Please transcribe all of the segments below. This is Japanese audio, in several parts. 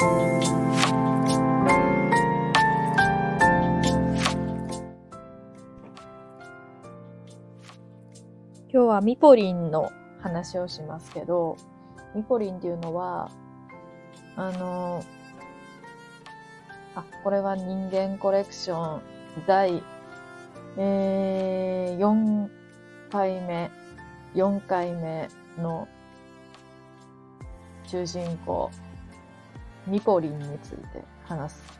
今日はミポリンの話をしますけど、ミポリンっていうのは、あの、あ、これは人間コレクション第、えー、4回目、4回目の主人公、ミポリンについて話す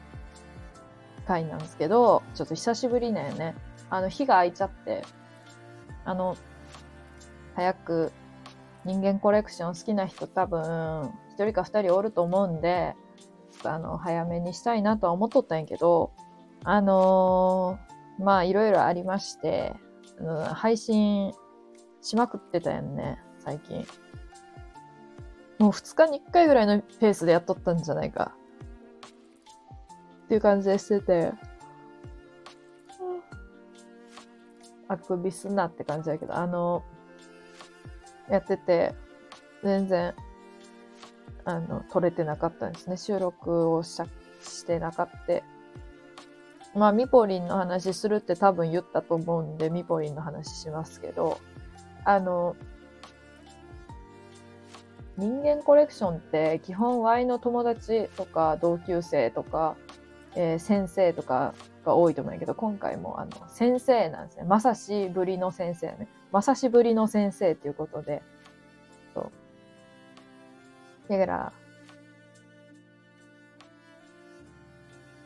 回なんですけど、ちょっと久しぶりだよね。あの、日が空いちゃって、あの、早く人間コレクション好きな人多分、一人か二人おると思うんで、あの、早めにしたいなとは思っとったんやけど、あのー、まあ、いろいろありまして、あの配信しまくってたやね、最近。もう二日に一回ぐらいのペースでやっとったんじゃないか。っていう感じでしてて、あくびすなって感じだけど、あの、やってて、全然、あの、撮れてなかったんですね。収録をししてなかった。まあ、ミポリンの話するって多分言ったと思うんで、ミポリンの話しますけど、あの、人間コレクションって基本 Y の友達とか同級生とか、えー、先生とかが多いと思うんだけど、今回もあの先生なんですね。まさしぶりの先生ね。まさしぶりの先生っていうことで、そう。だから、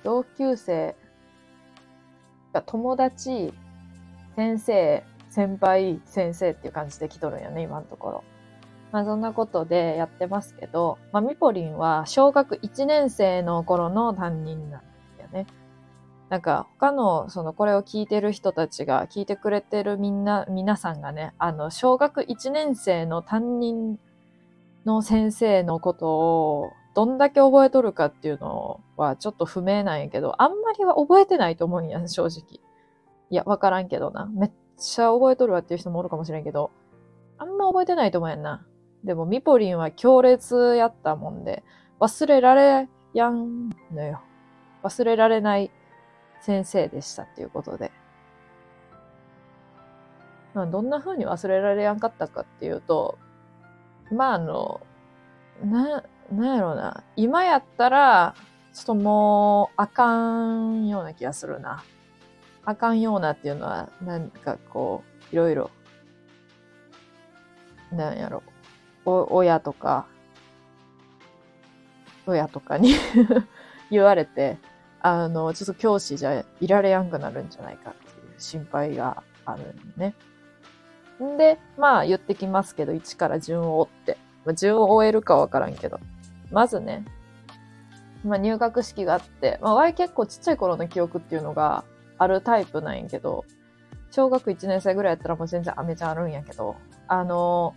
同級生が友達、先生、先輩、先生っていう感じで来とるんよね、今のところ。まあそんなことでやってますけど、まあミポリンは小学1年生の頃の担任なんだよね。なんか他のそのこれを聞いてる人たちが聞いてくれてるみんな、皆さんがね、あの小学1年生の担任の先生のことをどんだけ覚えとるかっていうのはちょっと不明なんやけど、あんまりは覚えてないと思うんや、正直。いや、わからんけどな。めっちゃ覚えとるわっていう人もおるかもしれんけど、あんま覚えてないと思うやんな。でもミポリンは強烈やったもんで、忘れられやんのよ。忘れられない先生でしたっていうことで。まあ、どんな風に忘れられやんかったかっていうと、まああの、な、なんやろうな。今やったら、ちょっともう、あかんような気がするな。あかんようなっていうのは、なんかこう、いろいろ、なんやろ。お親とか、親とかに 言われて、あの、ちょっと教師じゃいられやんくなるんじゃないかっていう心配があるんね。んで、まあ言ってきますけど、1から順を追って。まあ、順を追えるかわからんけど。まずね、まあ入学式があって、まあ Y 結構ちっちゃい頃の記憶っていうのがあるタイプなんやけど、小学1年生ぐらいやったらもう全然あめちゃんあるんやけど、あの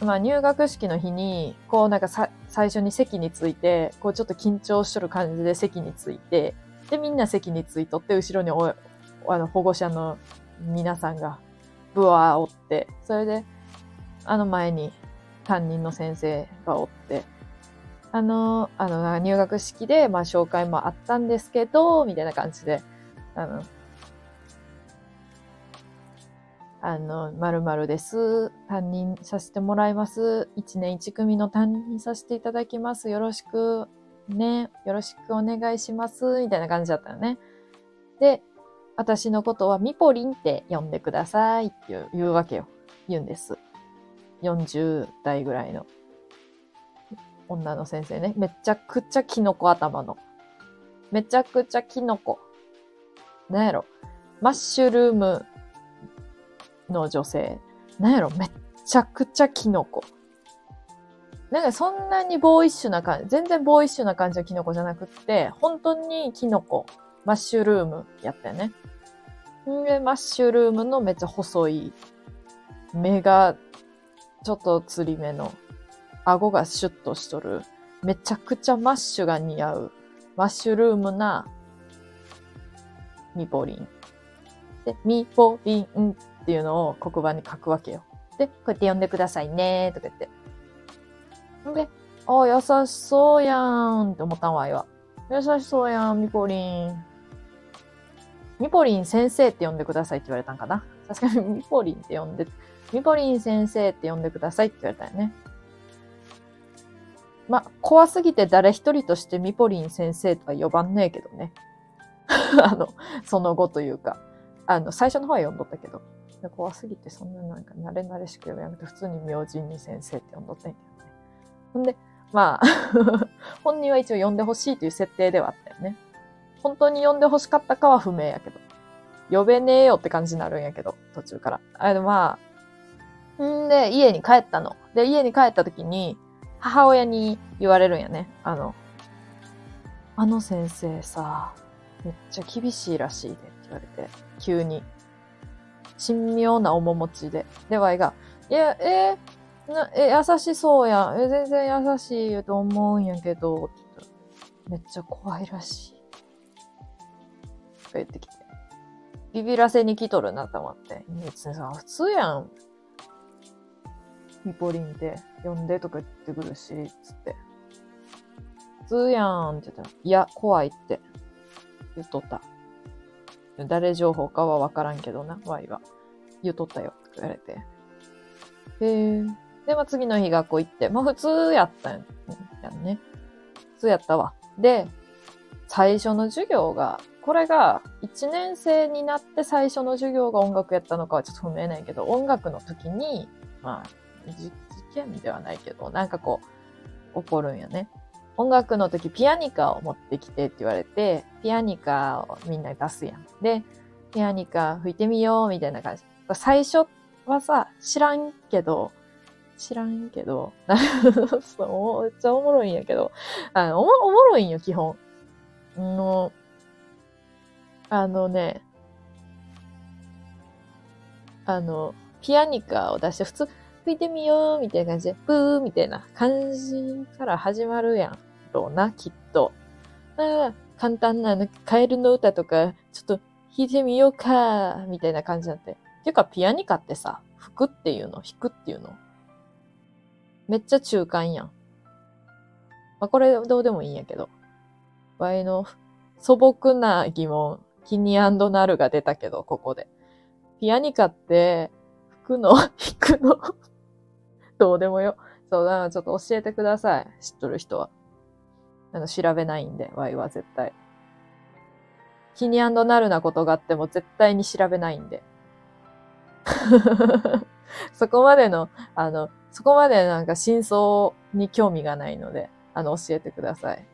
まあ入学式の日に、こうなんかさ最初に席について、こうちょっと緊張しとる感じで席について、でみんな席についとって、後ろにおあの保護者の皆さんがブワーおって、それで、あの前に担任の先生がおって、あの、あの、入学式で、まあ紹介もあったんですけど、みたいな感じで、あの、あの、〇〇です。担任させてもらいます。1年1組の担任させていただきます。よろしく、ね、よろしくお願いします。みたいな感じだったよね。で、私のことはミポリンって呼んでくださいって言うわけよ。言うんです。40代ぐらいの女の先生ね。めちゃくちゃキノコ頭の。めちゃくちゃキノコ。なんやろ。マッシュルームの女性。なんやろ、めっちゃくちゃキノコ。なんかそんなにボーイッシュな感じ、全然ボーイッシュな感じのキノコじゃなくって、本当にキノコ、マッシュルームやったよね。んで、マッシュルームのめっちゃ細い、目がちょっとつり目の、顎がシュッとしとる、めちゃくちゃマッシュが似合う、マッシュルームなミポリン。で、ミポリンっていうのを黒板に書くわけよ。で、こうやって呼んでくださいねとか言って。んで、ああ、優しそうやんって思ったんわいは。優しそうやん、みぽりん。みぽりん先生って呼んでくださいって言われたんかな。確かにみぽりんって呼んで、みぽりん先生って呼んでくださいって言われたよね。ま、怖すぎて誰一人としてミポリン先生とは呼ばんねえけどね。あの、その後というか。あの、最初の方は呼んどったけど。怖すぎてそんななんか慣れ慣れしく呼びやめて普通に明神に先生って呼んどったんやけどね。ほんで、まあ 本人は一応呼んでほしいという設定ではあったよね。本当に呼んでほしかったかは不明やけど。呼べねえよって感じになるんやけど、途中から。あれまあ、んで、家に帰ったの。で、家に帰った時に、母親に言われるんやね。あの、あの先生さ、めっちゃ厳しいらしいでって言われて、急に。神妙な面持ちで。で、ワイが、いや、えー、なえ、優しそうやん。え、全然優しいと思うんやけど、めっちゃ怖いらしい。とか言ってきて。ビビらせに来とるなと思って。別にさん、普通やん。ミポリンって呼んでとか言ってくるし、つって。普通やんって言ったら、いや、怖いって言っとった。誰情報かはわからんけどな、ワイは。言っとったよ、って言われて。へえ。で、まあ、次の日学校行って、まあ、普通やったんやんね。普通やったわ。で、最初の授業が、これが1年生になって最初の授業が音楽やったのかはちょっと不明ないけど、音楽の時に、まあ、事件ではないけど、なんかこう、起こるんよね。音楽の時ピアニカを持ってきてって言われて、ピアニカをみんな出すやん。で、ピアニカ吹いてみようみたいな感じ。最初はさ、知らんけど、知らんけど、そう、めっちゃおもろいんやけど、あのおもおもろいんよ、基本。の、あのね、あの、ピアニカを出して、普通、吹いてみようみたいな感じで、ブーみたいな感じから始まるやん。ろうな、きっと。あ、簡単な、カエルの歌とか、ちょっと弾いてみようか、みたいな感じになって。ていうか、ピアニカってさ、吹くっていうの？弾くっていうの？めっちゃ中間やん。まあ、これどうでもいいんやけど。ワイの素朴な疑問、キニアンドナルが出たけど、ここで。ピアニカって、吹くの？弾くの？どうでもよ。そう、だからちょっと教えてください。知っとる人は。あの、調べないんで、ワイは絶対。気にアンドなるなことがあっても絶対に調べないんで。そこまでの、あの、そこまでなんか真相に興味がないので、あの、教えてください。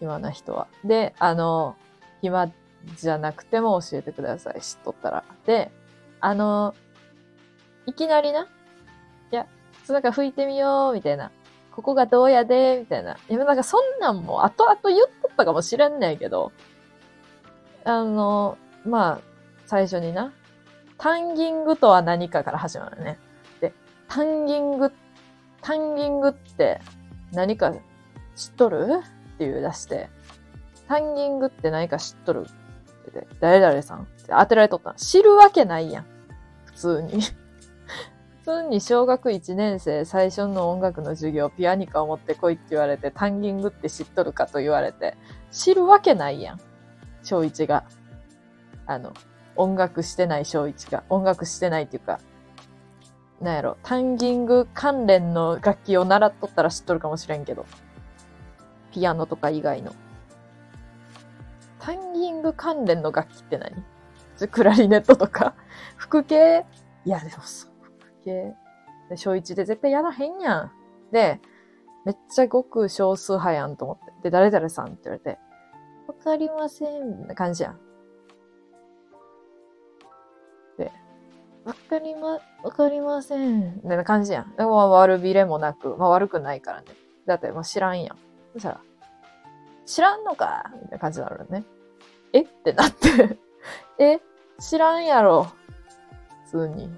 暇な人は。で、あの、暇じゃなくても教えてください。知っとったら。で、あの、いきなりな、いや、なんか吹いてみよう、みたいな。ここがどうやで、みたいな。いや、なんかそんなんも後々言っとったかもしれんねんけど、あの、まあ、最初にな、タンギングとは何かから始まるね。で、タンギング、タンギングって何か知っとる？っていう出して、タンギングって何か知っとる？って誰々さんって当てられとったの知るわけないやん。普通に。通に小学1年生最初の音楽の授業ピアニカを持ってこいって言われてタンギングって知っとるかと言われて知るわけないやん。小1が。あの、音楽してない小1が。音楽してないっていうか、なんやろ、タンギング関連の楽器を習っとったら知っとるかもしれんけど。ピアノとか以外の。タンギング関連の楽器って何？クラリネットとか？副系？いや、でもそ系。で、小1で絶対やらへんやん。で、めっちゃごく少数派やんと思って。で、誰々さんって言われて、わかりません、みたいな感じやん。で、わかりま、わかりません、みたいな感じやん。でも悪びれもなく、まあ悪くないからね。だってもう知らんやん。そしたら、知らんのかみたいな感じになるね。え？ってなって え？知らんやろ普通に。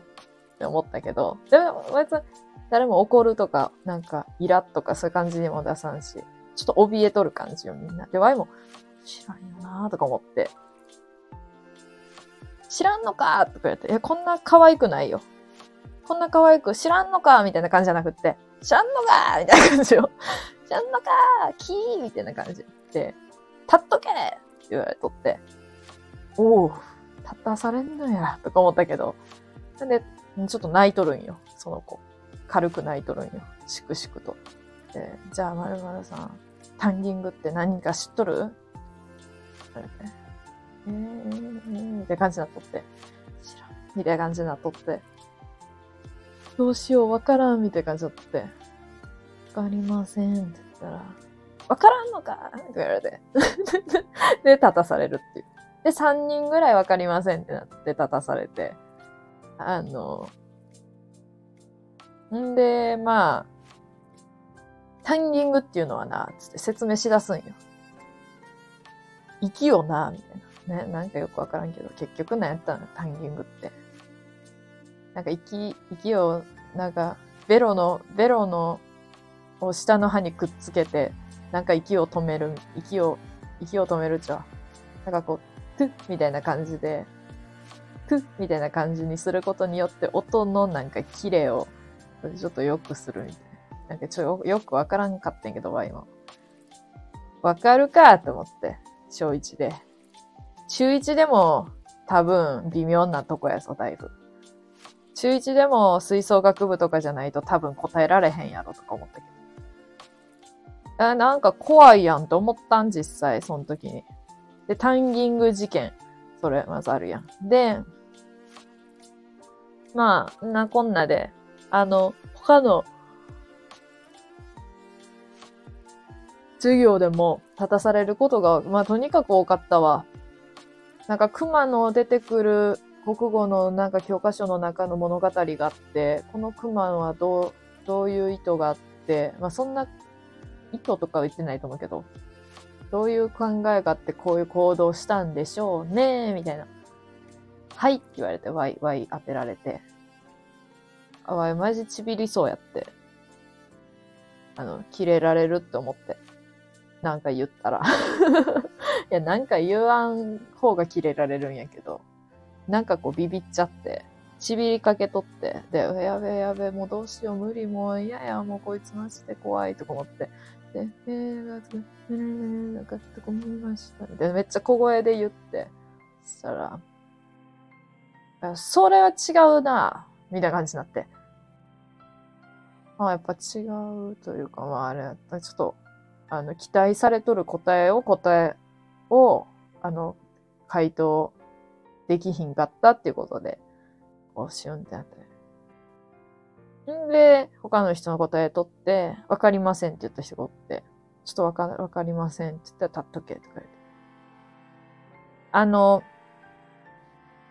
って思ったけど、でも別に誰も怒るとか、なんかイラッとかそういう感じにも出さんし、ちょっと怯えとる感じよみんな。で、ワイも知らんよなーとか思って、知らんのかとか言って、え、こんな可愛くないよ。こんな可愛く知らんのかみたいな感じじゃなくって、しゃんのかーみたいな感じよ。しゃんのかーキーみたいな感じで、立っとけって言われとって、おお、立たされんのや、とか思ったけど、なんで、ちょっと泣いとるんよ、その子。軽く泣いとるんよ。しくしくと。で、じゃあ、まるまるさん、タンギングって何か知っとる？えー、みたいな感じになっとって。知らん。みたいな感じになっとって。どうしよう、わからん、みたいな感じになって。わかりません、って言ったら、わからんのかって言われて。で、立たされるっていう。で、3人ぐらいわかりませんってなって立たされて。あの、んで、まあ、タンギングっていうのはな、つって説明しだすんよ。息よな、みたいな。ね、なんかよくわからんけど、結局何やったのタンギングって。なんか息、息を、なんか、ベロの、ベロの、を下の歯にくっつけて、なんか息を止める、息を、息を止めるっちゃ。なんかこう、トゥッみたいな感じで、みたいな感じにすることによって音のなんかキレをちょっと良くするみたいな。なんかちょ、よくわからんかったんやけど、今。わかるかと思って。小1で。中1でも多分微妙なとこやぞ、だいぶ。中1でも吹奏楽部とかじゃないと多分答えられへんやろとか思ったけど。あなんか怖いやんと思ったん、実際、その時に。で、タンギング事件。それ、まずあるやん。で、まあ、なこんなで、あの、他の授業でも立たされることが、まあとにかく多かったわ。なんか熊の出てくる国語のなんか教科書の中の物語があって、この熊はどう、どういう意図があって、まあそんな意図とかは言ってないと思うけど、どういう考えがあってこういう行動したんでしょうねみたいな。はいって言われて、わい、わい当てられて。あわい、マジちびりそうやって。あの、キレられるって思って。なんか言ったら。いや、なんか言わん方がキレられるんやけど、なんかこうビビっちゃって、ちびりかけとって、で、やべやべ、もうどうしよう、無理、もう嫌や、もうこいつマジで怖いとか思って、で、えー、なんか、えー、なんかって思いました。で、めっちゃ小声で言って、そしたら、それは違うな、みたいな感じになって。ああ、やっぱ違うというか、まああれ、ちょっと、あの、期待されとる答えを答えを、あの、回答できひんかったっていうことで、こう、シュンってなって。んで、他の人の答え取って、わかりませんって言った人がおって、ちょっとわか、わかりませんって言ったら、立っとけとか言って。あの、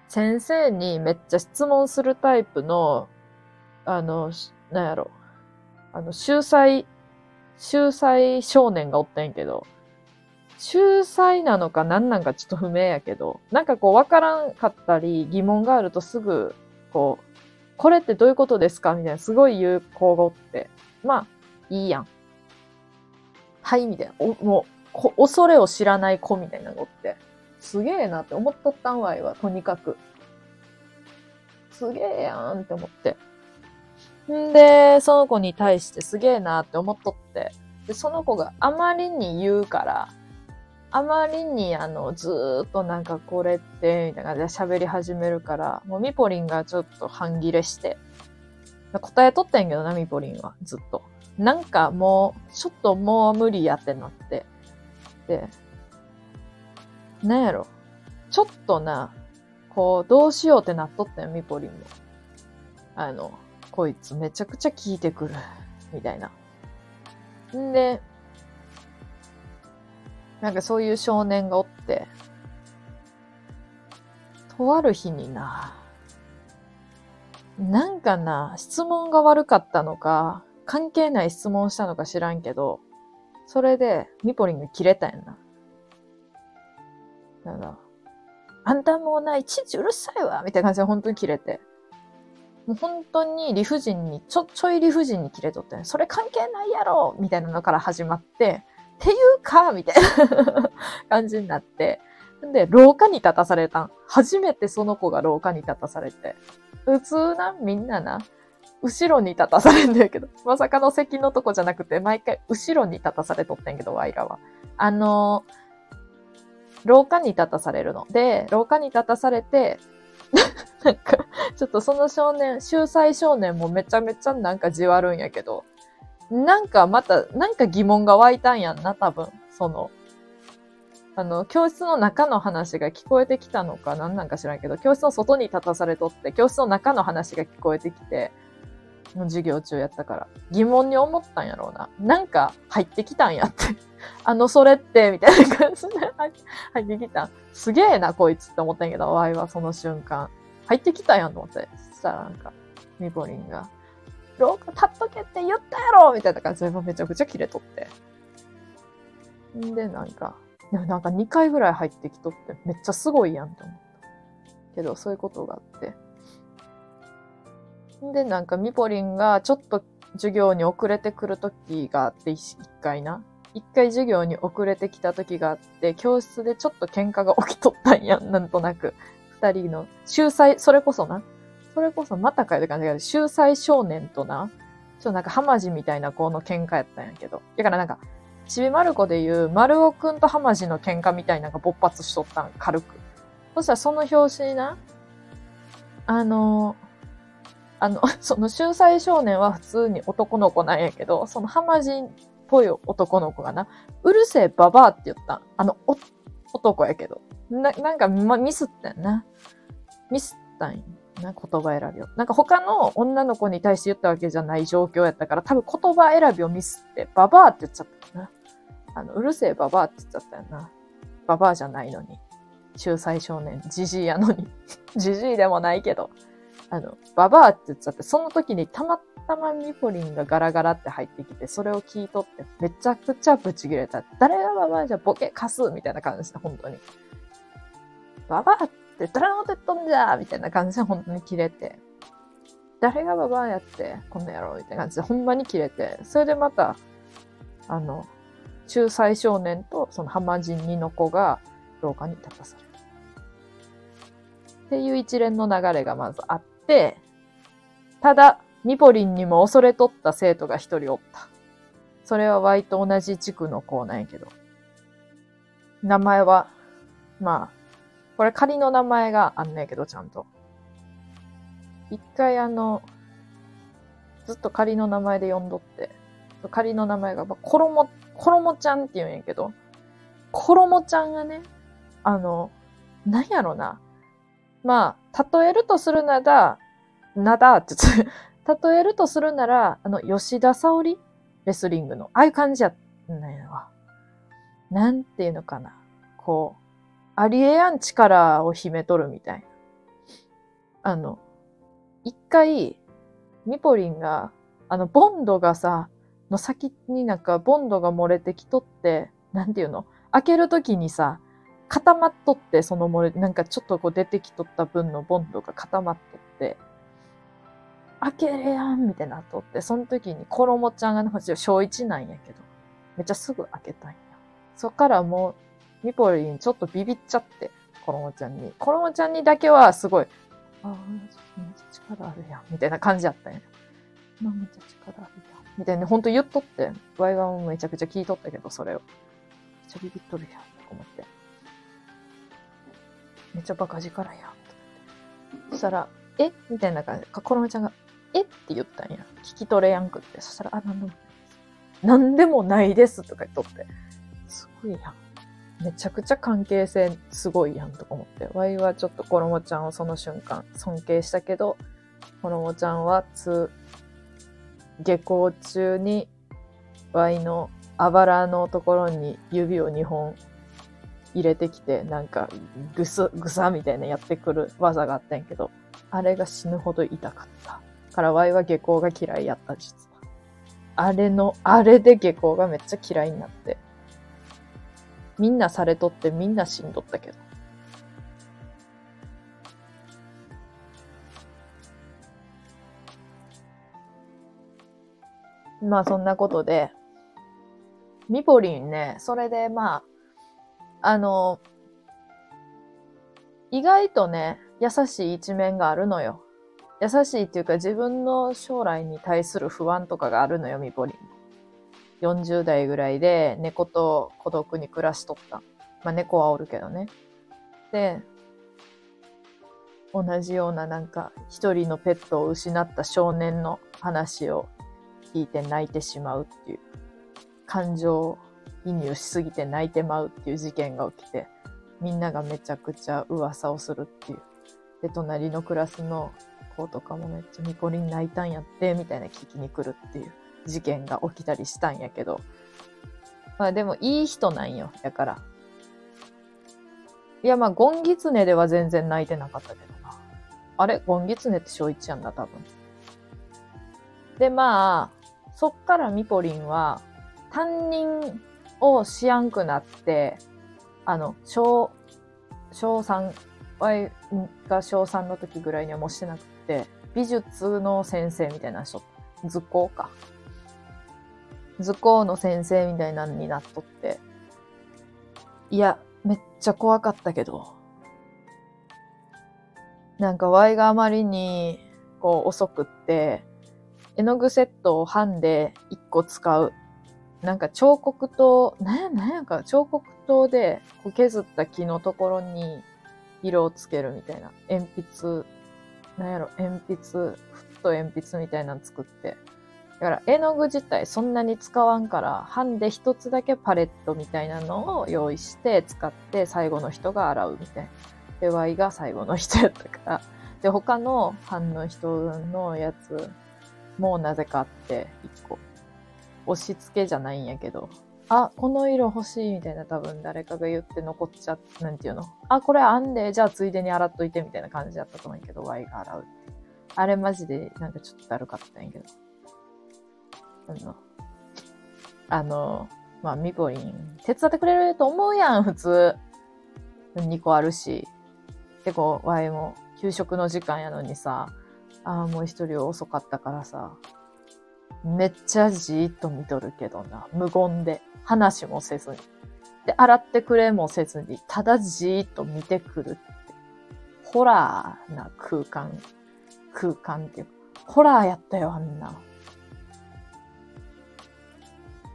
先生にめっちゃ質問するタイプの、あの、なんやろ、あの、秀才秀才少年がおったんやけど、秀才なのか何なんかちょっと不明やけど、なんかこう分からんかったり疑問があるとすぐ、こう、これってどういうことですか？みたいなすごい言う子がおって、まあ、いいやん。はい、みたいな。おもう恐れを知らない子みたいなのがおって、すげえなって思っとったんわいは、とにかく。すげえやんって思って。んで、その子に対してすげえなって思っとって、で、その子があまりに言うから、あまりにあの、ずーっとなんかこれって、みたいな感じで喋り始めるから、もうミポリンがちょっと半切れして、答えとったんけどな、ミポリンは、ずっと。なんかもう、ちょっともう無理やってなって。で、なんやろ。ちょっとな、こう、どうしようってなっとったよ、ミポリンも。あの、こいつめちゃくちゃ聞いてくる。みたいな。んで、なんかそういう少年がおって、とある日にな、なんかな、質問が悪かったのか、関係ない質問したのか知らんけど、それでミポリンが切れたんやな。なんだ、あんたもな、いちいちうるさいわみたいな感じで本当に切れて。もう本当に理不尽に、ちょ、ちょい理不尽に切れとって、それ関係ないやろみたいなのから始まって、っていうかみたいな 感じになって、んで、廊下に立たされたん。初めてその子が廊下に立たされて。普通な、みんなな、後ろに立たされんだけど、まさかの席のとこじゃなくて、毎回後ろに立たされとってんけど、ワイらは。あの廊下に立たされるの。で、廊下に立たされて、なんか、ちょっとその少年、秀才少年もめちゃめちゃなんかじわるんやけど、なんかまた、なんか疑問が湧いたんやんな、多分。その、あの、教室の中の話が聞こえてきたのか何なんか知らんけど、教室の外に立たされとって、教室の中の話が聞こえてきて、の授業中やったから、疑問に思ったんやろうな。なんか入ってきたんやって。あの、それって、みたいな感じで 入ってきた。すげえな、こいつって思ったんやけど、ワイはその瞬間。入ってきたんやんと思って。そしたらなんか、ミポリンが、廊下立っとけって言ったやろみたいな感じでめちゃくちゃキレとって。んで、なんか、でもなんか2回ぐらい入ってきとってめっちゃすごいやんと思った。けど、そういうことがあって。で、なんかミポリンがちょっと授業に遅れてくる時があって、一回な。一回授業に遅れてきた時があって、教室でちょっと喧嘩が起きとったんやん、なんとなく。二人の、秀才、それこそな。それこそまたかよって感じだけど、秀才少年とな、ちょっとなんかハマジみたいな子の喧嘩やったんやけど。だからなんか、ちびまる子で言う、丸尾くんとハマジの喧嘩みたいなのが勃発しとったん、軽く。そしたらその表紙にな、あのーあの、その秀才少年は普通に男の子なんやけど、その浜人っぽい男の子がな、うるせえババアって言った。あの、男やけど。な、なんか、ま、ミスったんな。ミスったんやな、言葉選びを。なんか他の女の子に対して言ったわけじゃない状況やったから、多分言葉選びをミスって、ババアって言っちゃったな。あの、うるせえババアって言っちゃったよな。ババアじゃないのに。秀才少年、じじいやのに。じじいでもないけど。あの、ババアって言っちゃって、その時にたまたまミポリンがガラガラって入ってきて、それを聞いとって、めちゃくちゃブチ切れた。誰がババアじゃボケ貸すみたいな感じで、本当に。ババアって誰のこと言っとんじゃみたいな感じで本当に切れて。誰がババアやって、こんな野郎みたいな感じで、ほんまに切れて。それでまた、あの、仲裁少年とその浜人二の子が廊下に立たされる。っていう一連の流れがまずあって、ただ、ミポリンにも恐れとった生徒が一人おった。それは Y と同じ地区の子なんやけど。名前は、まあ、これ仮の名前があんねんけど、ちゃんと。一回あの、ずっと仮の名前で呼んどって、仮の名前が、まあ、コロモ、コロモちゃんって言うんやけど、コロモちゃんがね、あの、なんやろな、まあ、例えるとするなら、なだって例えるとするなら、あの、吉田沙織レスリングの、ああいう感じやないのわ。なんていうのかな。こう、ありえやん力を秘めとるみたいな。あの、一回、ミポリンが、あの、ボンドがさ、の先になんかボンドが漏れてきとって、なんていうの？開けるときにさ、固まっとって、その漏れ、なんかちょっとこう出てきとった分のボンドが固まっとって、開けれやんみたいなとって、その時に衣ちゃんがね、小一なんやけど、めっちゃすぐ開けたんや。そっからもう、ミポリンちょっとビビっちゃって、衣ちゃんに。衣ちゃんにだけはすごい、ああ、めっちゃ力あるやん、みたいな感じやったんや。めっちゃ力あるやん。みたいな、ほんと言っとって、ワイガンもめちゃくちゃ聞いとったけど、それを。めっちゃビビっとるやん、と思って。めっちゃバカ力やん。そしたら、え？みたいな感じで、かころめちゃんが、え？って言ったんや。聞き取れやんくって。そしたら、あ、なんでもないです。なんでもないですとか言っとって。すごいやん。めちゃくちゃ関係性すごいやんとか思って。ワイはちょっとコロモちゃんをその瞬間尊敬したけど、コロモちゃんはつ、下校中にワイのあばらのところに指を2本入れてきて、なんか、ぐす、ぐさみたいなやってくる技があったんやけど、あれが死ぬほど痛かった。からワイは下校が嫌いやった、実は。あれの、あれで下校がめっちゃ嫌いになって。みんなされとってみんな死んどったけど。まあそんなことで、ミポリンね、それでまあ、あの、意外とね、優しい一面があるのよ。優しいっていうか自分の将来に対する不安とかがあるのよ、みぽりん。40代ぐらいで猫と孤独に暮らしとった。まあ猫はおるけどね。で、同じようななんか一人のペットを失った少年の話を聞いて泣いてしまうっていう感情移入しすぎて泣いてまうっていう事件が起きてみんながめちゃくちゃ噂をするっていう。で、隣のクラスの子とかもめっちゃミコリン泣いたんやってみたいな聞きに来るっていう事件が起きたりしたんやけど。まあでもいい人なんよ。だから。いやまあゴンギツネでは全然泣いてなかったけどな。あれ？ゴンギツネって小1やんだ、多分。でまあ、そっからミポリンは担任をしやんくなって、あの、小、小3、Y が小3の時ぐらいにはもうしてなくて、美術の先生みたいな人、図工か。図工の先生みたいなのになっとって。いや、めっちゃ怖かったけど。なんか Y があまりにこう遅くって、絵の具セットを版で1個使うなんか彫刻刀、なんや、なんやか、彫刻刀で削った木のところに色をつけるみたいな。鉛筆、なんやろ、鉛筆、フット鉛筆みたいなの作って。だから絵の具自体そんなに使わんから、版で一つだけパレットみたいなのを用意して使って最後の人が洗うみたいな。で、Y が最後の人やったから。で、他の版の人のやつもなぜかあって、一個。押し付けじゃないんやけど、あ、この色欲しいみたいな多分誰かが言って残っちゃっなんていうの？あ、これあんで、じゃあついでに洗っといてみたいな感じだったと思うんやけど、Y が洗うって。あれマジでなんかちょっとだるかったんやけど。あの、あの、まあ、ミポリン、手伝ってくれると思うやん、普通。2個あるし。で、こう、Y も給食の時間やのにさ、ああ、もう一人遅かったからさ、めっちゃじーっと見とるけどな。無言で。話もせずに。で、洗ってくれもせずに、ただじーっと見てくるって。ホラーな空間。空間っていうか、ホラーやったよ、あんな。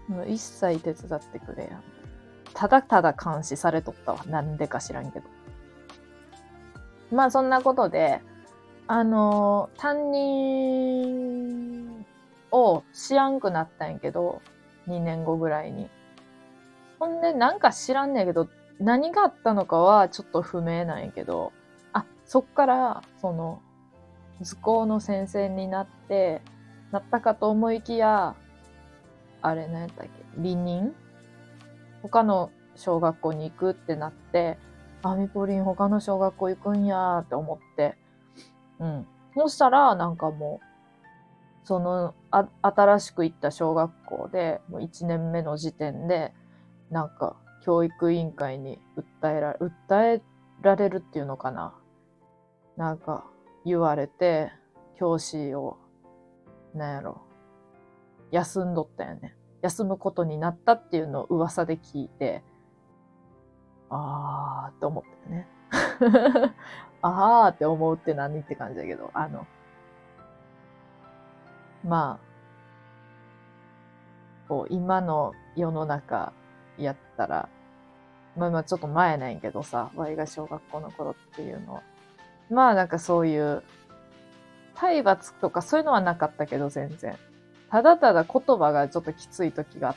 もう一切手伝ってくれやん。ただただ監視されとったわ。なんでか知らんけど。まあそんなことで、あのー、担任をしやんくなったんやけど、2年後ぐらいに。ほんで、なんか知らんねんけど、何があったのかはちょっと不明なんやけど、あ、そっから、その、図工の先生になって、なったかと思いきや、あれ何やったっけ離任？他の小学校に行くってなって、あ、みぽりん他の小学校行くんやって思って、うん。そしたら、なんかもう、そのあ新しく行った小学校でもう1年目の時点でなんか教育委員会に訴えら訴えられるっていうのかな。なんか言われて教師をなんやろ休んどったよね。休むことになったっていうのを噂で聞いてあーって思ったよね。あーって思うって何って感じだけどあのまあ、こう、今の世の中やったら、まあまあちょっと前なんやけどさ、Y が小学校の頃っていうのは。まあなんかそういう、体罰とかそういうのはなかったけど全然。ただただ言葉がちょっときつい時が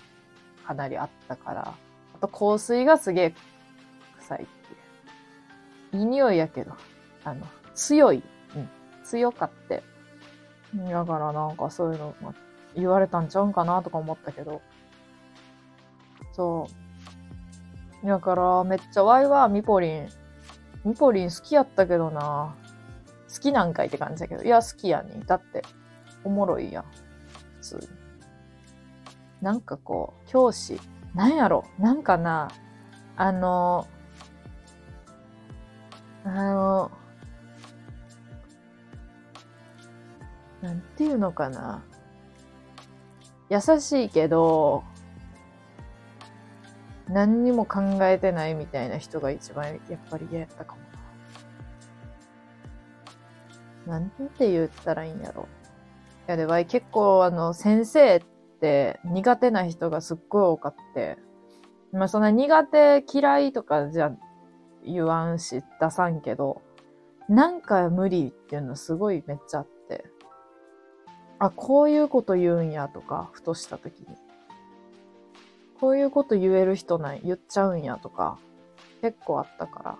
かなりあったから。あと香水がすげえ臭いっていう。いい匂いやけど、あの、強い。うん。強かって。だからなんかそういうの、言われたんちゃうんかなとか思ったけど。そう。だからめっちゃワイはミポリン、ミポリン好きやったけどな。好きなんかいって感じだけど。いや、好きやに。だって、おもろいやん。普通に。なんかこう、教師。なんやろ？なんかな、あの、あの、なんていうのかな。優しいけど、何にも考えてないみたいな人が一番やっぱり嫌やったかもな。なんて言ったらいいんやろ。いやで、わい結構あの、先生って苦手な人がすっごい多かって、まあそんな苦手嫌いとかじゃ言わんし出さんけど、なんか無理っていうのすごいめっちゃあって、あ、こういうこと言うんやとか、ふとした時に。こういうこと言える人ない、言っちゃうんやとか、結構あったから。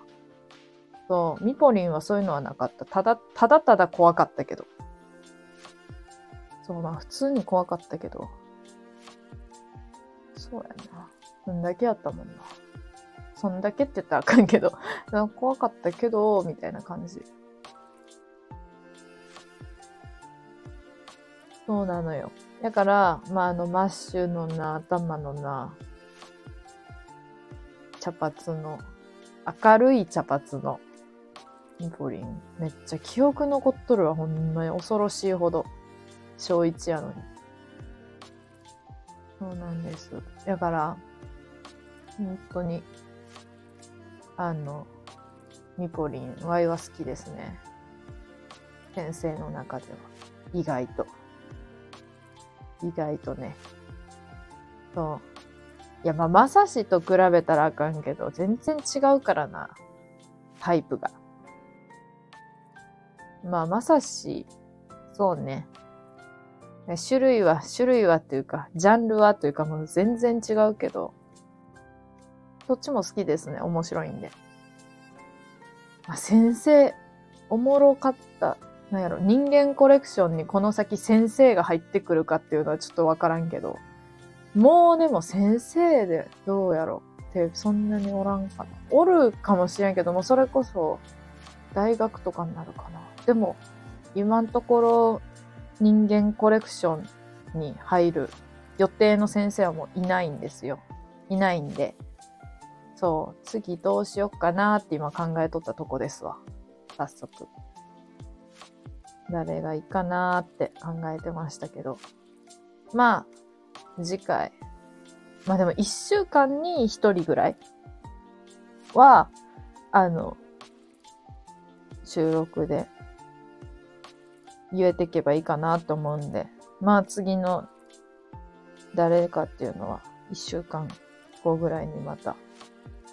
そう、ミポリンはそういうのはなかった。ただ、ただただ怖かったけど。そう、まあ普通に怖かったけど。そうやな。そんだけやったもんな。そんだけって言ったらあかんけど、怖かったけど、みたいな感じ。そうなのよ。だから、まあ、あの、マッシュのな、頭のな、茶髪の、明るい茶髪の、ミポリン。めっちゃ記憶残っとるわ、ほんまに恐ろしいほど。小一やのに。そうなんです。だから、本当に、あの、ミポリン、ワイは好きですね。先生の中では。意外と。意外とね。そう。いや、まあ、まさしと比べたらあかんけど、全然違うからな。タイプが。まあ、まさし、そうね。種類は、種類はっていうか、ジャンルはというかもう全然違うけど、どっちも好きですね。面白いんで。まあ、先生、おもろかった。なんやろ、人間コレクションにこの先先生が入ってくるかっていうのはちょっとわからんけど、もうでも先生でどうやろ？ってそんなにおらんかな。おるかもしれんけども、それこそ大学とかになるかな。でも、今のところ人間コレクションに入る予定の先生はもういないんですよ。いないんで。そう、次どうしよっかなって今考えとったとこですわ。早速。誰がいいかなって考えてましたけど。まあ、次回。まあでも一週間に一人ぐらいは、あの、収録で言えていけばいいかなと思うんで、まあ次の誰かっていうのは一週間後ぐらいにまた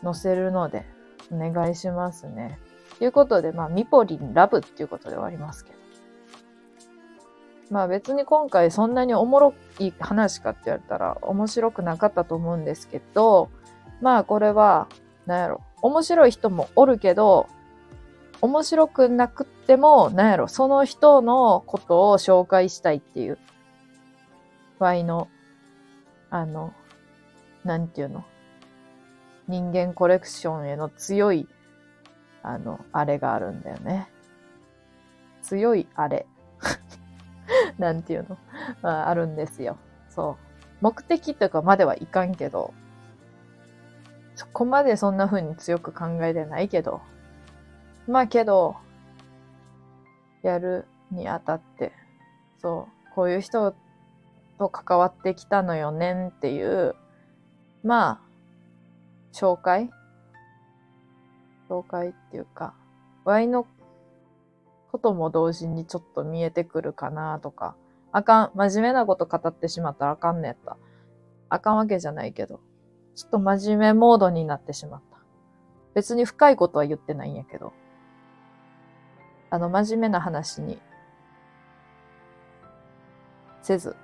載せるのでお願いしますね。ということで、まあミポリンラブっていうことで終わりますけど。まあ別に今回そんなにおもろい話かって言われたら面白くなかったと思うんですけど、まあこれは、なんやろ、面白い人もおるけど、面白くなくっても、なんやろ、その人のことを紹介したいっていう、場合の、あの、なんていうの、人間コレクションへの強い、あの、あれがあるんだよね。強いあれ。なんていうの、あ、あるんですよ。そう。目的とかまではいかんけど、そこまでそんな風に強く考えてないけど、まあけど、やるにあたって、そう、こういう人と関わってきたのよねっていう、まあ、紹介？紹介っていうか、ワイのことも同時にちょっと見えてくるかなとか、あかん、真面目なこと語ってしまったらあかんねやった。あかんわけじゃないけど、ちょっと真面目モードになってしまった。別に深いことは言ってないんやけど。あの、真面目な話にせず、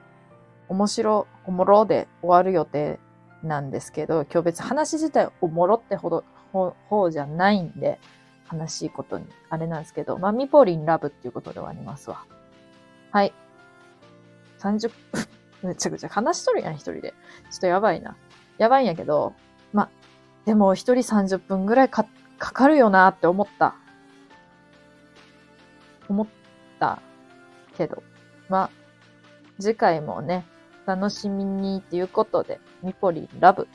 面白、おもろで終わる予定なんですけど、今日別話自体おもろってほど、ほ、ほうじゃないんで、悲しいことに、あれなんですけど、まあ、ミポリンラブっていうことで終わりますわ。はい。30分 めちゃくちゃ話しとるやん、一人で。ちょっとやばいな。やばいんやけど、まあ、でも一人30分ぐらいか、かかるよなって思った。思ったけど、まあ、次回もね、楽しみにっていうことで、ミポリンラブ